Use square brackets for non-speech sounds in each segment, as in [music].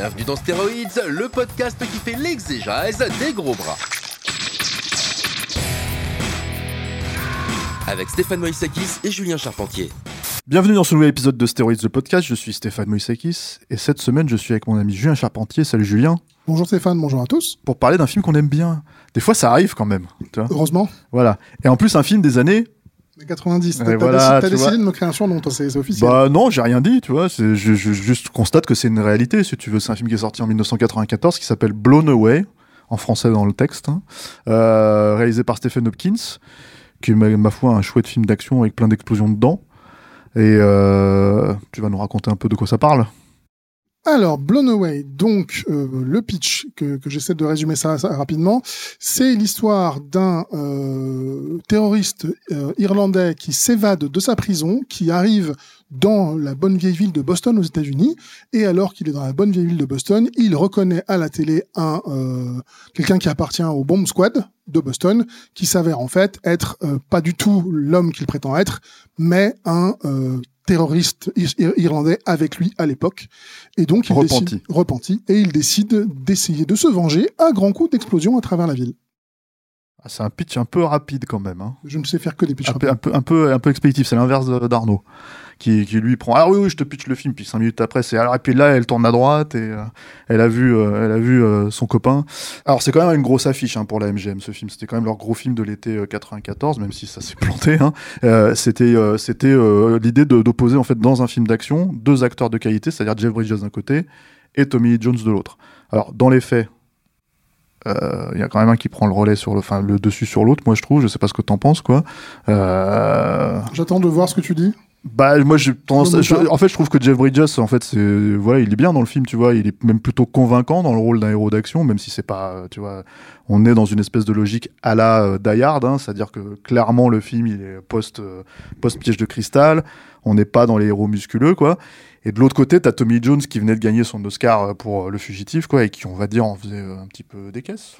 Bienvenue dans Stéroïdes, le podcast qui fait l'exégèse des gros bras. Avec Stéphane Moïsakis et Julien Charpentier. Bienvenue dans ce nouvel épisode de Stéroïdes the Podcast, je suis Stéphane Moïsakis et cette semaine je suis avec mon ami Julien Charpentier. Salut Julien. Bonjour Stéphane, bonjour à tous. Pour parler d'un film qu'on aime bien. Des fois ça arrive quand même. Tu vois Heureusement. voilà. Et en plus un film des années. 90. T'as voilà, décidé, vois. de me créer un surnom, c'est officiel. Bah non, j'ai rien dit, tu vois. Je, je- juste constate que c'est une réalité, si tu veux. C'est un film qui est sorti en 1994 qui s'appelle Blown Away, en français dans le texte, hein. Euh, réalisé par Stephen Hopkins, qui est ma, ma foi un chouette film d'action avec plein d'explosions dedans. Et euh, tu vas nous raconter un peu de quoi ça parle Alors, Blown Away, donc euh, le pitch, que, j'essaie de résumer ça, rapidement, c'est l'histoire d'un euh, terroriste euh, irlandais qui s'évade de sa prison, qui arrive dans la bonne vieille ville de Boston aux États-Unis, et alors qu'il est dans la bonne vieille ville de Boston, il reconnaît à la télé un quelqu'un qui appartient au Bomb Squad de Boston, qui s'avère en fait être pas du tout l'homme qu'il prétend être, mais un terroriste ir- ir- irlandais avec lui à l'époque. Et donc, il Repenti. décide, repenti, et il décide d'essayer de se venger à grands coups d'explosion à travers la ville. Ah, C'est un pitch un peu rapide quand même. Hein. Je ne sais faire que des pitchs un, peu, un, peu, un, peu, un peu expéditif, c'est l'inverse d'Arnaud, qui, lui prend. Ah oui, oui, je te pitch le film, puis cinq minutes après, c'est. Et puis là, elle tourne à droite et euh, elle a vu, euh, elle a vu euh, son copain. Alors, c'est quand même une grosse affiche hein, pour la MGM, ce film. C'était quand même leur gros film de l'été euh, 94, même si ça s'est [laughs] planté. Hein. C'était c'était l'idée d'opposer, en fait, dans un film d'action, deux acteurs de qualité, c'est-à-dire Jeff Bridges d'un côté et Tommy Jones de l'autre. Alors, dans les faits, il y a quand même un qui prend le relais sur le, enfin, le dessus sur l'autre, moi je trouve. Je sais pas ce que t'en penses, quoi. J'attends de voir ce que tu dis. Bah moi j'ai tendance, je- en fait je trouve que Jeff Bridges en fait c'est voilà il est bien dans le film tu vois. Il est même plutôt convaincant dans le rôle d'un héros d'action même si c'est pas tu vois on est dans une espèce de logique à la euh, Die Hard hein, c'est-à-dire que clairement le film il est post euh, post piège de cristal. On n'est pas dans les héros musculeux quoi. Et de l'autre côté t'as Tommy Jones qui venait de gagner son Oscar euh, pour euh, le fugitif quoi et qui on va dire en faisait un petit peu des caisses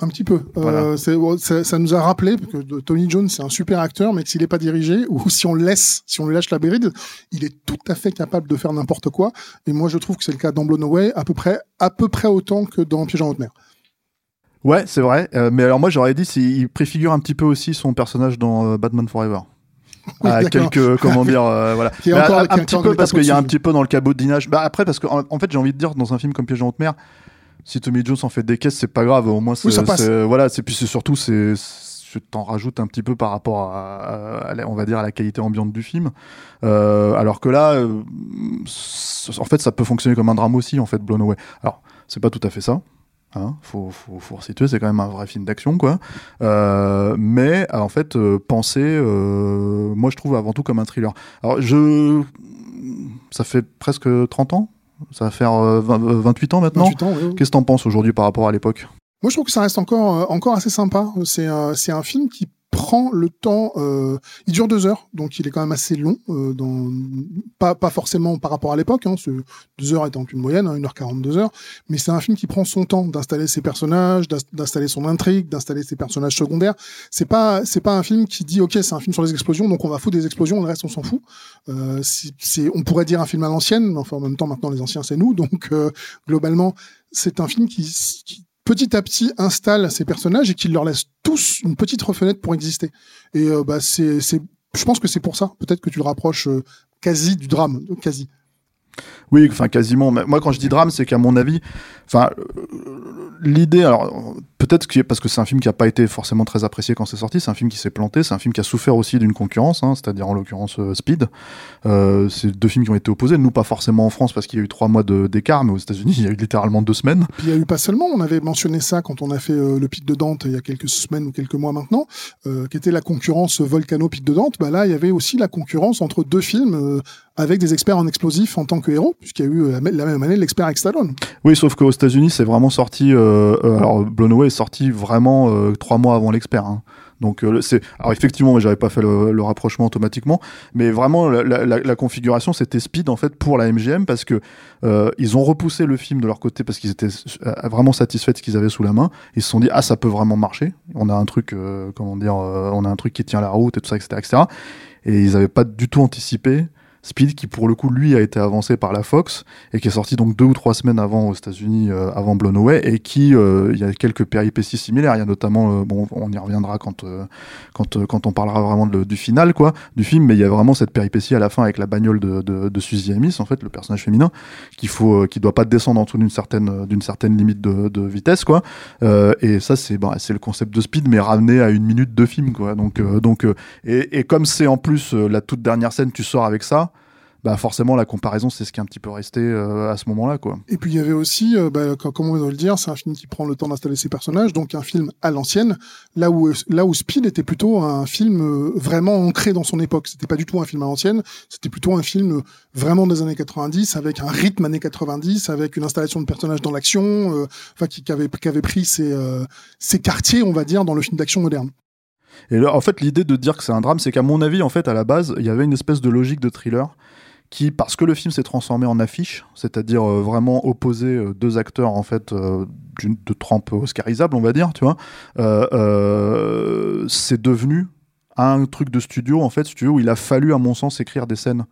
Un petit peu. Euh, Voilà. ça, ça nous a rappelé que de- Tony Jones, c'est un super acteur, mais que s'il n'est pas dirigé, ou [laughs] si on le laisse, si on lui lâche la bride, il est tout à fait capable de faire n'importe quoi. Et moi, je trouve que c'est le cas dans Blown Away, à peu près, à peu près autant que dans Piège en haute mer. ouais c'est vrai Euh, mais alors moi j'aurais dit c'est- il préfigure un petit peu aussi son personnage dans euh, Batman Forever [laughs] Oui, à d'accord. quelques comment dire euh, voilà encore- un, petit peu parce qu'il y a un petit peu dans le cabottinage bah après parce que en, en fait j'ai envie de dire dans un film comme Piège en haute mer si Tommy Jones en fait des caisses c'est pas grave au moins c'est Oui, ça passe. c'est- voilà c'est puis c'est surtout c'est je t'en rajoute un petit peu par rapport à, à- à la- on va dire à la qualité ambiante du film Euh, alors que là euh, en fait ça peut fonctionner comme un drame aussi en fait Blown Away alors c'est pas tout à fait ça Hein, faut, faut, faut resituer, c'est quand même un vrai film d'action, quoi. Euh, mais en fait, penser, moi je trouve avant tout comme un thriller. Alors je, ça fait presque 30 ans, ça va faire euh, 20 euh, 28 ans maintenant. 28 ans, oui, oui. Qu'est-ce que t'en penses aujourd'hui par rapport à l'époque? Moi, je trouve que ça reste encore, euh, encore assez sympa. C'est euh, c'est un film qui prend le temps. euh, il dure deux heures, donc il est quand même assez long. euh, dans, pas, pas forcément par rapport à l'époque, hein, deux heures étant une moyenne, hein, 1h42 heures. Mais c'est un film qui prend son temps d'installer ses personnages, d'ins- d'installer son intrigue, d'installer ses personnages secondaires. C'est pas c'est pas un film qui dit ok c'est un film sur les explosions, donc on va foutre des explosions, le reste on s'en fout. Euh, c'est on pourrait dire un film à l'ancienne, mais enfin en même temps maintenant les anciens c'est nous, donc euh, globalement c'est un film qui, qui petit à petit installe ces personnages et qui leur laisse tous une petite fenêtre pour exister. Et euh, bah c'est je pense que c'est pour ça peut-être que tu le rapproches euh, quasi du drame, quasi. Oui, enfin quasiment. Moi, quand je dis drame, c'est qu'à mon avis, enfin, euh, l'idée, alors peut-être parce que c'est un film qui a pas été forcément très apprécié quand c'est sorti, c'est un film qui s'est planté, c'est un film qui a souffert aussi d'une concurrence, hein, c'est-à-dire en l'occurrence euh, Speed. Euh, c'est deux films qui ont été opposés, nous pas forcément en France parce qu'il y a eu trois mois d'écart, mais aux États-Unis il y a eu littéralement deux semaines. Puis il y a eu pas seulement, on avait mentionné ça quand on a fait euh, le Pic de Dante il y a quelques semaines ou quelques mois maintenant, qui était la concurrence Volcano Pic de Dante. Bah là, il y avait aussi la concurrence entre deux films avec des experts en explosifs en tant que héros, puisqu'il y a eu la, même année l'expert avec Stallone. Oui, sauf qu'aux États-Unis c'est vraiment sorti. alors Blown Away sorti vraiment euh, trois mois avant l'expert. hein. Donc euh, c'est alors effectivement, j'avais pas fait le, rapprochement automatiquement, mais vraiment la, configuration c'était Speed en fait pour la MGM parce que euh, ils ont repoussé le film de leur côté parce qu'ils étaient euh, vraiment satisfaits de ce qu'ils avaient sous la main. Ils se sont dit ah ça peut vraiment marcher. On a un truc comment dire, on a un truc qui tient la route et tout ça etc etc. Et ils avaient pas du tout anticipé Speed qui pour le coup lui a été avancé par la Fox et qui est sorti donc deux ou trois semaines avant aux États-Unis, euh, avant Blown Away, et qui euh, il y a quelques péripéties similaires. Il y a notamment, euh, bon, on y reviendra quand euh, quand quand on parlera vraiment de- du final quoi, du film, mais il y a vraiment cette péripétie à la fin avec la bagnole de de, de Suzy Amis en fait, le personnage féminin, qu'il faut, qui doit pas descendre en dessous d'une certaine d'une certaine limite de, de vitesse quoi. Et ça c'est bah, c'est le concept de Speed, mais ramené à une minute de film quoi. Donc donc et, et comme c'est en plus la toute dernière scène, tu sors avec ça. Bah forcément la comparaison c'est ce qui est un petit peu resté euh, à ce moment-là quoi. Et puis il y avait aussi, euh, bah, co- comment on va le dire, c'est un film qui prend le temps d'installer ses personnages, donc un film à l'ancienne, là où là où Speed était plutôt un film euh, vraiment ancré dans son époque. C'était pas du tout un film à l'ancienne, c'était plutôt un film euh, vraiment des années 90, avec un rythme années 90, avec une installation de personnages dans l'action, euh, enfin qui, qui avait qui avait pris ses euh, ses quartiers, on va dire, dans le film d'action moderne. Et là, en fait, l'idée de dire que c'est un drame, c'est qu'à mon avis, en fait, à la base, il y avait une espèce de logique de thriller qui, parce que le film s'est transformé en affiche, c'est-à-dire euh, vraiment opposer euh, deux acteurs en fait euh, de trempe oscarisable, on va dire, tu vois, c'est devenu un truc de studio en fait, studio où il a fallu, à mon sens, écrire des scènes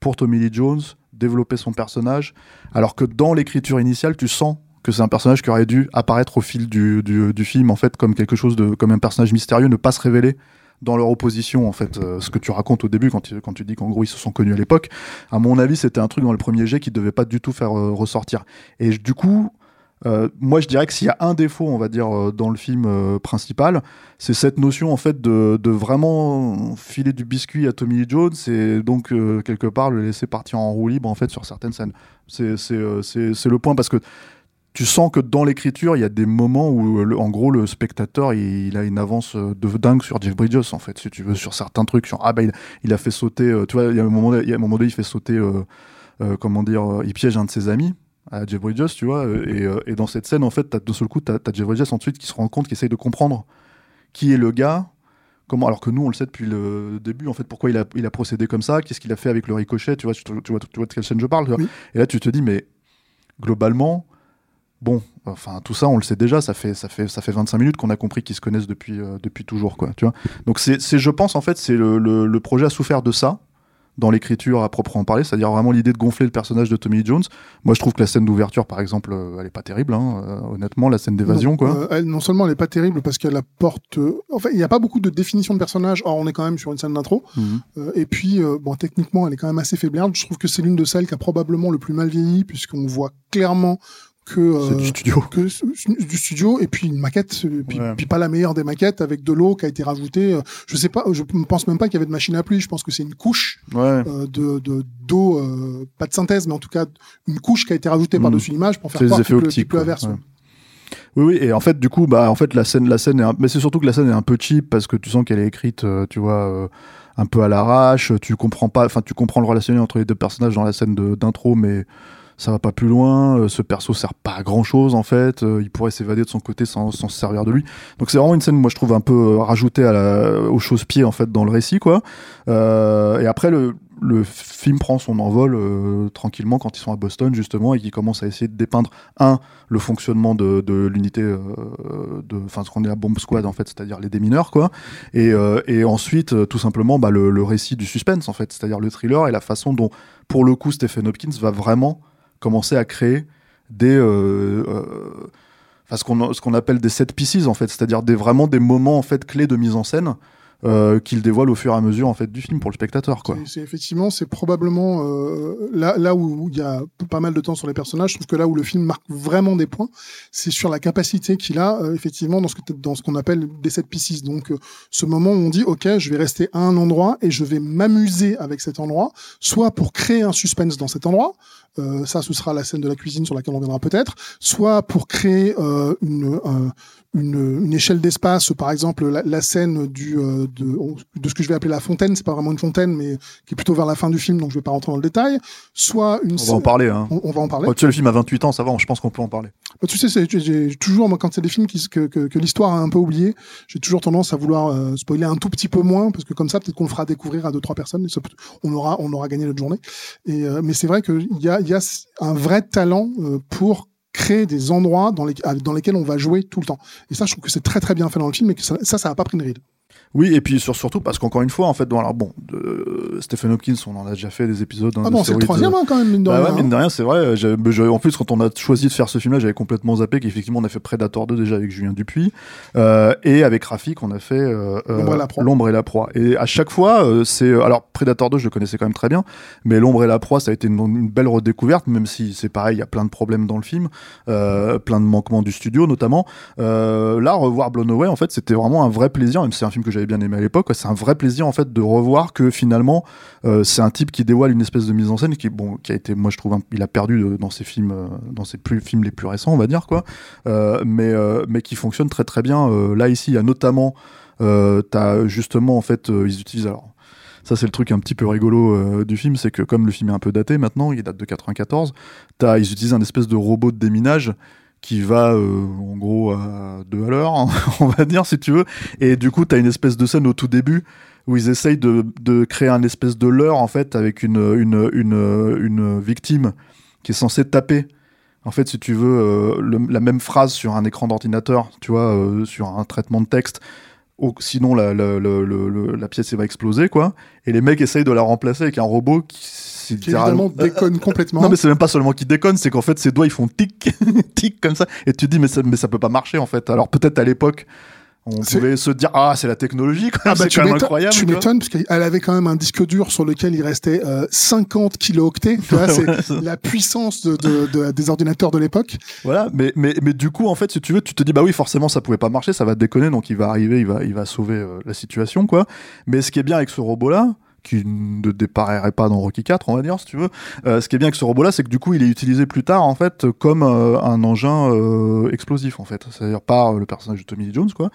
pour Tommy Lee Jones, développer son personnage, alors que dans l'écriture initiale, tu sens que c'est un personnage qui aurait dû apparaître au fil du, du, du film en fait comme quelque chose de comme un personnage mystérieux, ne pas se révéler dans leur opposition en fait euh, ce que tu racontes au début quand tu, dis qu'en gros ils se sont connus à l'époque à mon avis c'était un truc dans le premier jet qui devait pas du tout faire euh, ressortir. Et du coup euh, moi je dirais que s'il y a un défaut on va dire dans le film principal c'est cette notion en fait de, vraiment filer du biscuit à Tommy Jones et donc quelque part le laisser partir en roue libre en fait sur certaines scènes. C'est le point parce que tu sens que dans l'écriture, il y a des moments où, euh, le- en gros, le spectateur, il, il a une avance euh, de dingue sur Jeff Bridges, en fait, si tu veux, sur certains trucs. Sur, ah, bah, il, il a fait sauter, euh, tu vois, il y a un moment, il y a un moment donné, il fait sauter, euh, euh, comment dire, il piège un de ses amis à Jeff Bridges, tu vois, et, et dans cette scène, en fait, t'as- d'un seul coup, t'as as Jeff Bridges ensuite qui se rend compte, qui essaye de comprendre qui est le gars, comment, alors que nous, on le sait depuis le début, en fait, pourquoi il a, il a procédé comme ça, qu'est-ce qu'il a fait avec le ricochet, tu vois, tu, tu vois, tu vois de quelle scène je parle, tu vois. Oui. Et là, tu te dis, mais globalement, bon, enfin tout ça on le sait déjà, ça fait ça fait ça fait 25 minutes qu'on a compris qu'ils se connaissent depuis euh, depuis toujours quoi, tu vois. Donc c'est je pense en fait c'est le, le, le projet a souffert de ça dans l'écriture à proprement parler, c'est-à-dire vraiment l'idée de gonfler le personnage de Tommy Jones. Moi je trouve que la scène d'ouverture par exemple, euh, elle est pas terrible hein, euh, honnêtement, la scène d'évasion non, quoi. euh, elle, non seulement elle est pas terrible parce qu'elle apporte, euh, enfin il n'y a pas beaucoup de définition de personnage. Or on est quand même sur une scène d'intro. Mhm. Et puis, bon, techniquement, elle est quand même assez faiblarde. Je trouve que c'est l'une de celles qui a probablement le plus mal vieilli, puisqu'on voit clairement que euh, du studio. que c- du studio et puis une maquette, euh, puis, Ouais. puis pas la meilleure des maquettes avec de l'eau qui a été rajoutée. euh, Je sais pas, je ne pense même pas qu'il y avait de machine à pluie. Je pense que c'est une couche Ouais. de de- d'eau, pas de synthèse, mais en tout cas une couche qui a été rajoutée Mhm. par-dessus l'image pour faire des croire effets qu'il pleut- optiques, qu'il pleut à quoi, verse. ouais. Oui, oui, et en fait, du coup, bah, en fait, la scène, la scène est, un- mais c'est surtout que la scène est un peu cheap parce que tu sens qu'elle est écrite, euh, tu vois, euh, un peu à l'arrache. Tu comprends pas, enfin, tu comprends le relationnel entre les deux personnages dans la scène d'intro, mais ça va pas plus loin. Euh, ce perso sert pas à grand chose en fait. Euh, il pourrait s'évader de son côté sans, sans se servir de lui. Donc c'est vraiment une scène, moi je trouve un peu euh, rajoutée à la, au chausse-pied en fait dans le récit, quoi. Et après le le film prend son envol tranquillement quand ils sont à Boston justement et qu'ils commencent à essayer de dépeindre un le fonctionnement de, de l'unité de enfin ce qu'on est à bomb squad en fait c'est-à-dire les démineurs quoi et, et ensuite tout simplement bah, le, le récit du suspense en fait c'est-à-dire le thriller et la façon dont pour le coup Stephen Hopkins va vraiment commencer à créer des euh, euh, ce qu'on ce qu'on appelle des set pieces en fait c'est-à-dire vraiment des moments en fait clés de mise en scène euh, qu'il dévoile au fur et à mesure en fait du film pour le spectateur quoi. C'est effectivement c'est probablement euh, là là où il y a pas mal de temps sur les personnages. Je trouve que là où le film marque vraiment des points, c'est sur la capacité qu'il a effectivement dans ce que dans ce qu'on appelle des set pieces. Donc ce moment où on dit ok je vais rester à un endroit et je vais m'amuser avec cet endroit, soit pour créer un suspense dans cet endroit. Ça, ce sera la scène de la cuisine sur laquelle on viendra peut-être, soit pour créer une, une, une, échelle d'espace, par exemple la, la scène du, euh, de, de, ce que je vais appeler la fontaine, c'est pas vraiment une fontaine, mais qui est plutôt vers la fin du film, donc je vais pas rentrer dans le détail. Soit une. On va en parler. Hein. On, va en parler. tu sais, le film a 28 ans, ça va, je pense qu'on peut en parler. Bah, tu sais, j'ai toujours moi quand c'est des films qui, que, que, que l'histoire a un peu oublié, j'ai toujours tendance à vouloir euh, spoiler un tout petit peu moins, parce que comme ça, peut-être qu'on le fera découvrir à deux trois personnes, et ça, on aura on aura gagné notre journée. Et euh, mais c'est vrai qu'il y a il y a un vrai talent pour créer des endroits dans, les, dans lesquels on va jouer tout le temps. Et ça, je trouve que c'est très très bien fait dans le film et que ça, ça, ça a pas pris une ride. Oui, et puis surtout parce qu'encore une fois, en fait, alors bon, de Stephen Hopkins, on en a déjà fait des épisodes. Ah bon, c'est le troisième hein, quand même, mine de bah rien. Ouais, mine de rien, c'est vrai. En plus, quand on a choisi de faire ce film-là, j'avais complètement zappé qu'effectivement, on a fait Predator 2 déjà avec Julien Dupuis. Euh, et avec Rafik, on a fait euh, L'ombre et, la proie. Et à chaque fois, euh, c'est. Alors, Predator 2, je le connaissais quand même très bien. Mais L'ombre et la proie, ça a été une, une belle redécouverte, même si c'est pareil, il y a plein de problèmes dans le film, plein de manquements du studio notamment. là, revoir Blown Away, en fait, c'était vraiment un vrai plaisir, même si c'est un film que j'avais bien aimé à l'époque c'est un vrai plaisir en fait de revoir que finalement euh, c'est un type qui dévoile une espèce de mise en scène qui bon qui a été moi je trouve il a perdu dans ses films euh, dans ses films les plus récents on va dire quoi. Euh, mais mais qui fonctionne très très bien. Là ici il y a notamment t'as justement en fait ils utilisent alors ça c'est le truc un petit peu rigolo du film, c'est que comme le film est un peu daté maintenant, il date de 94, as, ils utilisent un espèce de robot de déminage qui va euh, en gros à deux à l'heure, hein, [laughs] on va dire si tu veux. Et du coup, tu as une espèce de scène au tout début où ils essayent de, de créer un espèce de leurre en fait avec une, une, une, une victime qui est censée taper. En fait, si tu veux, euh, la même phrase sur un écran d'ordinateur, tu vois, euh, sur un traitement de texte, sinon la, la, la, la, pièce va exploser, quoi. Et les mecs essayent de la remplacer avec un robot qui déconne [laughs] complètement. Non, mais c'est même pas seulement qu'il déconne, c'est qu'en fait ses doigts ils font tic, [laughs] tic comme ça, et tu te dis mais ça, mais ça peut pas marcher en fait. Alors peut-être à l'époque. On pouvait se dire ah c'est la technologie ah, bah, c'est quand même incroyable. Tu m'étonnes parce qu'elle avait quand même un disque dur sur lequel il restait 50 euh, kilooctets. Tu vois, [laughs] c'est la puissance de, de, des ordinateurs de l'époque. Voilà, mais, mais mais du coup en fait si tu veux tu te dis bah oui forcément ça pouvait pas marcher, ça va déconner donc il va arriver, il va il va sauver euh, la situation quoi. Mais ce qui est bien avec ce robot là, qui ne déparerait pas dans Rocky 4, on va dire, si tu veux. Euh, ce qui est bien avec ce robot-là, c'est que du coup, il est utilisé plus tard, en fait, comme euh, un engin euh, explosif, en fait. C'est-à-dire par le personnage de Tommy Jones, quoi.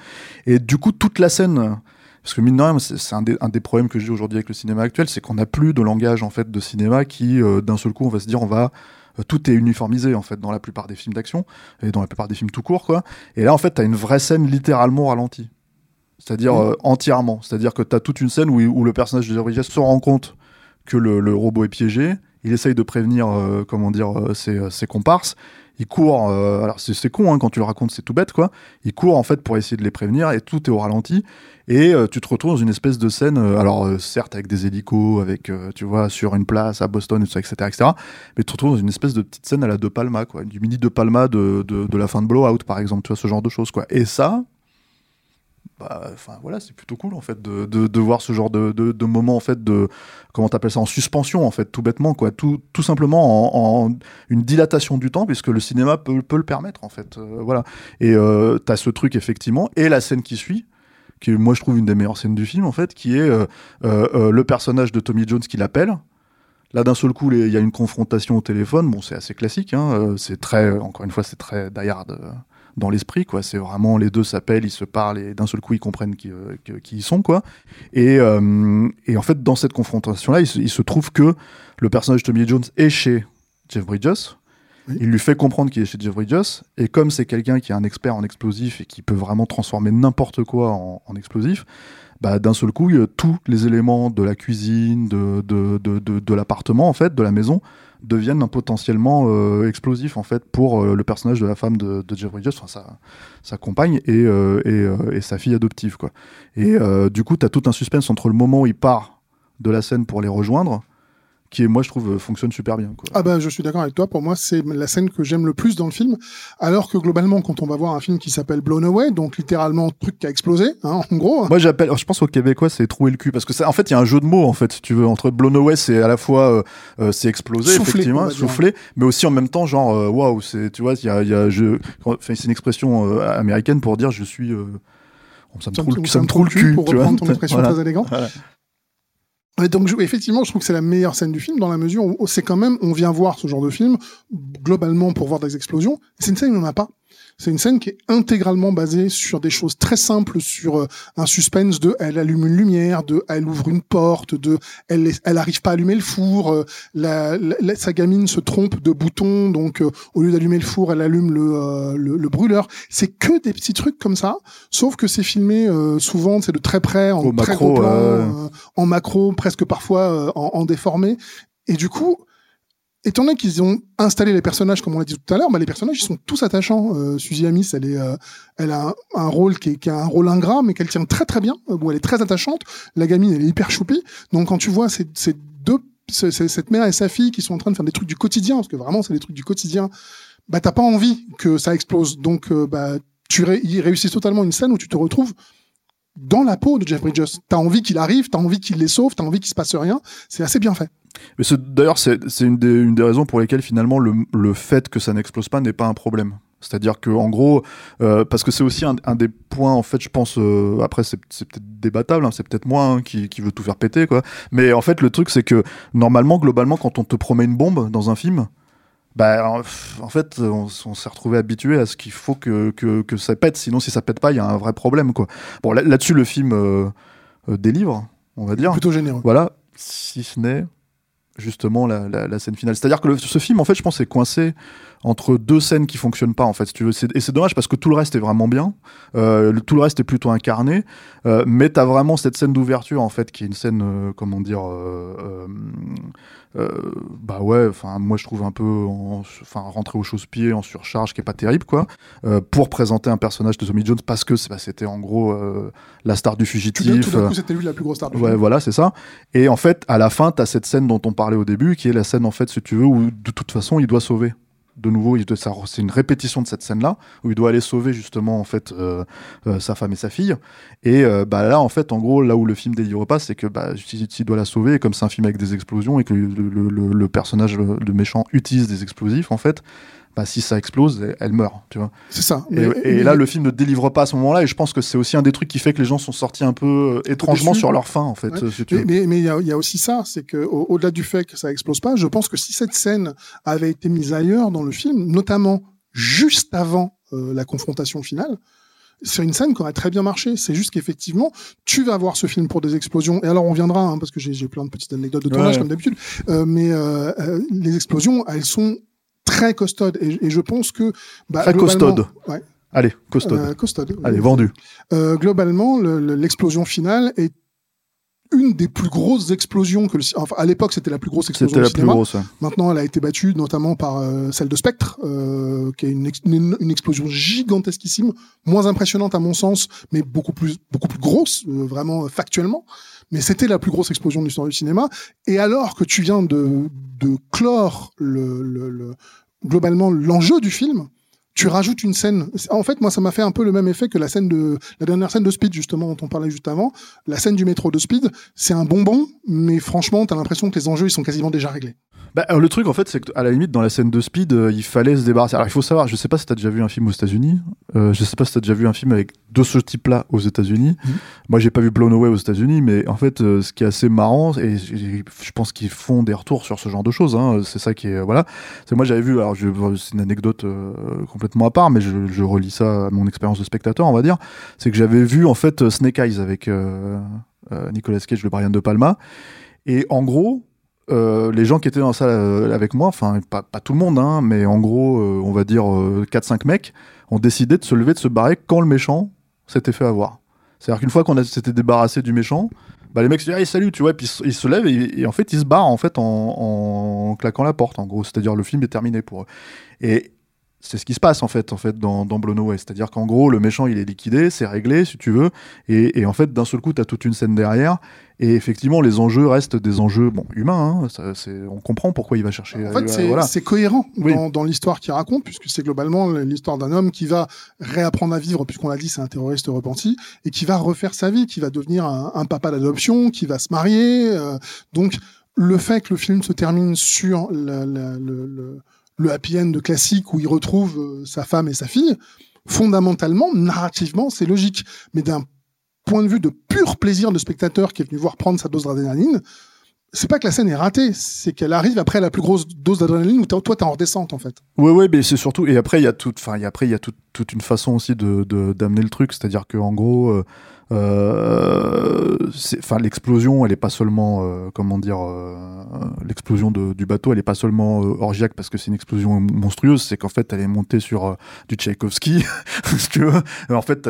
Et du coup, toute la scène, parce que mine de rien, c'est un, un, des problèmes que j'ai aujourd'hui avec le cinéma actuel, c'est qu'on n'a plus de langage, en fait, de cinéma qui, d'un seul coup, on va se dire, on va tout est uniformisé en fait dans la plupart des films d'action et dans la plupart des films tout court quoi. Et là en fait, tu as une vraie scène littéralement ralentie c'est-à-dire euh, entièrement. C'est-à-dire que tu as toute une scène où, où le personnage de Jeff se rend compte que le, le, robot est piégé, il essaye de prévenir, euh, comment dire, euh, ses, ses, comparses. Il court, alors c'est con hein, quand tu le racontes, c'est tout bête quoi. Il court en fait pour essayer de les prévenir et tout est au ralenti. Et tu te retrouves dans une espèce de scène, alors certes avec des hélicos, avec tu vois sur une place à Boston, etc., etc. Mais tu te retrouves dans une espèce de petite scène à la De Palma quoi, du mini De Palma de, de, de la fin de Blowout par exemple, tu vois ce genre de choses quoi. Et ça, bah, voilà, c'est plutôt cool en fait de, de, voir ce genre de, de, moment en fait de comment t'appelles ça en suspension en fait tout bêtement quoi, tout, tout simplement en, une dilatation du temps puisque le cinéma peut, le permettre en fait, euh, voilà. Et euh, t'as ce truc effectivement et la scène qui suit qui moi je trouve une des meilleures scènes du film en fait, qui est euh, euh, le personnage de Tommy Jones qui l'appelle. Là, d'un seul coup, il y a une confrontation au téléphone. Bon, c'est assez classique. Hein, c'est très, encore une fois, c'est très die dans l'esprit, quoi. C'est vraiment les deux s'appellent, ils se parlent et d'un seul coup ils comprennent qui, euh, qui ils sont, quoi. Et, euh, et, en fait, dans cette confrontation-là, il, il, se trouve que le personnage de Tommy Jones est chez Jeff Bridges. Il lui fait comprendre qu'il est chez Jeff Bridges. Et comme c'est quelqu'un qui est un expert en explosifs et qui peut vraiment transformer n'importe quoi en, en explosif, bah, d'un seul coup, tous les éléments de la cuisine, de, de, de, de, de l'appartement, en fait, de la maison, deviennent potentiellement euh, explosifs en fait pour euh, le personnage de la femme de, de Jeff Bridges, enfin, sa, compagne et, euh, et, sa fille adoptive quoi. Et du coup, tu as tout un suspense entre le moment où il part de la scène pour les rejoindre, qui moi je trouve fonctionne super bien. Quoi. Ah bah je suis d'accord avec toi. Pour moi, c'est la scène que j'aime le plus dans le film. Alors que globalement, quand on va voir un film qui s'appelle Blown Away, donc littéralement truc qui a explosé, hein, en gros. Moi j'appelle, je pense au québécois c'est trouer le cul parce que ça, en fait il y a un jeu de mots en fait, si tu veux, entre Blown Away c'est à la fois euh, euh, c'est explosé Soufflé, effectivement, soufflé, mais aussi en même temps genre euh, waouh, c'est tu vois, il y a, y a je, c'est une expression euh, américaine pour dire je suis, euh, ça me Ça trouve me- le- ça me me trouve le cul, pour tu vois. reprendre ton [laughs] expression Voilà. très élégante. Voilà. Donc, effectivement, je trouve que c'est la meilleure scène du film dans la mesure où c'est quand même, on vient voir ce genre de film globalement pour voir des explosions. C'est une scène où on n'en a pas. C'est une scène qui est intégralement basée sur des choses très simples, sur euh, un suspense de elle allume une lumière, de elle ouvre une porte, de elle elle arrive pas à allumer le four, euh, la, la- sa gamine se trompe de bouton, donc euh, au lieu d'allumer le four, elle allume le, euh, le, le brûleur. C'est que des petits trucs comme ça, sauf que c'est filmé euh, souvent, c'est de très près, en Au très macro, gros plan, ouais. euh, en macro, presque parfois euh, en, en déformé. Et du coup, étant donné qu'ils ont installé les personnages, comme on l'a dit tout à l'heure, bah, les personnages ils sont tous attachants. Euh, Suzy Amis, elle, est, euh, elle a un, rôle qui, est, qui a un rôle ingrat, mais qu'elle tient très très bien, euh, où elle est très attachante. La gamine, elle est hyper choupie. Donc quand tu vois ces, ces deux, ce- ce- cette mère et sa fille qui sont en train de faire des trucs du quotidien, parce que vraiment c'est des trucs du quotidien, bah t'as pas envie que ça explose. Donc euh, bah tu ré- totalement une scène où tu te retrouves dans la peau de Jeff Bridges. T'as envie qu'il arrive, t'as envie qu'il les sauve, t'as envie qu'il se passe rien. C'est assez bien fait. Mais d'ailleurs, c'est une, des- raisons pour lesquelles finalement le, fait que ça n'explose pas n'est pas un problème. C'est-à-dire que en gros, euh, parce que c'est aussi un, des points, en fait, je pense. euh, après, c'est peut-être débattable, hein, c'est peut-être moi hein, qui, qui veut tout faire péter, quoi. Mais en fait, le truc, c'est que normalement, globalement, quand on te promet une bombe dans un film, bah, en, fait, on, on s'est retrouvé habitué à ce qu'il faut que, que, que ça pète. Sinon, si ça pète pas, il y a un vrai problème, quoi. Bon, là- là-dessus, le film euh, euh, délivre, on va dire. Plutôt généreux. Voilà, si ce n'est justement la, la- la scène finale. C'est-à-dire que le- ce film, en fait, je pense, est coincé entre deux scènes qui fonctionnent pas, en fait. Si tu veux. C'est- Et c'est dommage parce que tout le reste est vraiment bien. Euh, le- tout le reste est plutôt incarné. Euh, mais t'as vraiment cette scène d'ouverture, en fait, qui est une scène, euh, comment dire, euh, bah ouais, enfin, moi je trouve un peu, en- enfin, rentrer au chausse-pied en surcharge, qui est pas terrible, quoi, pour présenter un personnage de Tommy Jones parce que bah, c'était en gros la star du fugitif. tout d'un coup, c'était lui la plus grosse star du Ouais, film. voilà, c'est ça. Et en fait, à la fin, tu as cette scène dont on parlait au début, qui est la scène, en fait, si tu veux, où de toute façon, il doit sauver. De nouveau, c'est une répétition de cette scène-là, où il doit aller sauver justement en fait euh, euh, sa femme et sa fille. Et euh, bah, là, en fait, en gros, là où le film délivre pas, c'est que bah, doit la sauver, comme c'est un film avec des explosions et que le, le- personnage, le méchant, utilise des explosifs, en fait, bah, si ça explose, elle, meurt, tu vois. C'est ça. Et, Mais- et mais- là, le film ne délivre pas à ce moment-là, et je pense que c'est aussi un des trucs qui fait que les gens sont sortis un peu euh, étrangement sur leur fin, en fait. Ouais. si tu Mais il y, a- il y a aussi ça, c'est que au- au-delà du fait que ça explose pas, je pense que si cette scène avait été mise ailleurs dans le film, notamment juste avant euh, la confrontation finale, c'est une scène qui aurait très bien marché. C'est juste qu'effectivement, tu vas voir ce film pour des explosions. Et alors on viendra, hein, parce que j'ai plein de petites anecdotes de tournage Ouais. comme d'habitude. Euh, mais euh, les explosions, elles sont très costaudes. Et, et je pense que bah, Très globalement- costaudes. Ouais, Allez, costaude. euh. Allez, vendu. Euh, globalement, le- le- l'explosion finale est une des plus grosses explosions que le, enfin, à l'époque c'était la plus grosse explosion C'était la plus grosse. ouais. Maintenant, elle a été battue notamment par euh, celle de Spectre, euh, qui est une, ex- une, une explosion gigantesquissime, moins impressionnante à mon sens, mais beaucoup plus beaucoup plus grosse, euh, vraiment euh, factuellement. Mais c'était la plus grosse explosion de l'histoire du cinéma. Et alors que tu viens de, de clore le, le, le- globalement l'enjeu du film, tu rajoutes une scène. En fait, moi, ça m'a fait un peu le même effet que la scène de la dernière scène de Speed, justement, dont on parlait juste avant. La scène du métro de Speed, c'est un bonbon, mais franchement, t'as l'impression que les enjeux, ils sont quasiment déjà réglés. Bah, alors, le truc, en fait, c'est qu'à la limite, dans la scène de Speed, euh, il fallait se débarrasser. Alors, il faut savoir, je sais pas si t'as déjà vu un film aux États-Unis. Euh, je sais pas si t'as déjà vu un film avec de ce type-là aux États-Unis. Mhm. Moi, j'ai pas vu Blown Away aux États-Unis, mais en fait, euh, ce qui est assez marrant, et je pense qu'ils font des retours sur ce genre de choses. hein, c'est ça qui est, voilà. C'est moi, j'avais vu. Alors, c'est une anecdote euh, complètement à part, mais je, je relis ça à mon expérience de spectateur, on va dire. C'est que j'avais vu en fait Snake Eyes avec Nicolas Cage, le Brian de Palma, et en gros. Euh, les gens qui étaient dans la salle euh, avec moi, enfin pas, tout le monde, hein, mais en gros, euh, on va dire 4-5 mecs, ont décidé de se lever, de se barrer quand le méchant s'était fait avoir. C'est-à-dire qu'une fois qu'on s'était débarrassé du méchant, bah, les mecs se disent, allez, salut, tu vois, et puis ils se- lèvent et, en fait ils se barrent en fait en, claquant la porte, en gros. C'est-à-dire le film est terminé pour eux. C'est ce qui se passe en fait, en fait dans, dans Blown Away. C'est-à-dire qu'en gros, le méchant il est liquidé, c'est réglé si tu veux, et, et en fait d'un seul coup, tu as toute une scène derrière, et effectivement, les enjeux restent des enjeux bon, humains. Hein, ça, on comprend pourquoi il va chercher. En fait, euh, c'est voilà. cohérent Oui. dans, dans l'histoire qu'il raconte, puisque c'est globalement l'histoire d'un homme qui va réapprendre à vivre, puisqu'on l'a dit, c'est un terroriste repenti, et qui va refaire sa vie, qui va devenir un, un papa d'adoption, qui va se marier. euh, donc, le fait que le film se termine sur la- la- le, le- le happy end classique où il retrouve euh, sa femme et sa fille, fondamentalement, narrativement, c'est logique. Mais d'un point de vue de pur plaisir de spectateur qui est venu voir prendre sa dose d'adrénaline, c'est pas que la scène est ratée, c'est qu'elle arrive après la plus grosse dose d'adrénaline où toi t'es en redescente en fait. Ouais, ouais, mais c'est surtout. Et après, il y a toute, enfin, après, il y a toute, une façon aussi de d'amener le truc, c'est-à-dire que en gros, euh, enfin, l'explosion, elle est pas seulement, euh, comment dire, euh, l'explosion du bateau, elle est pas seulement euh, orgiaque parce que c'est une explosion monstrueuse, c'est qu'en fait, elle est montée sur euh, du Tchaïkovski, [laughs] tu veux. En fait,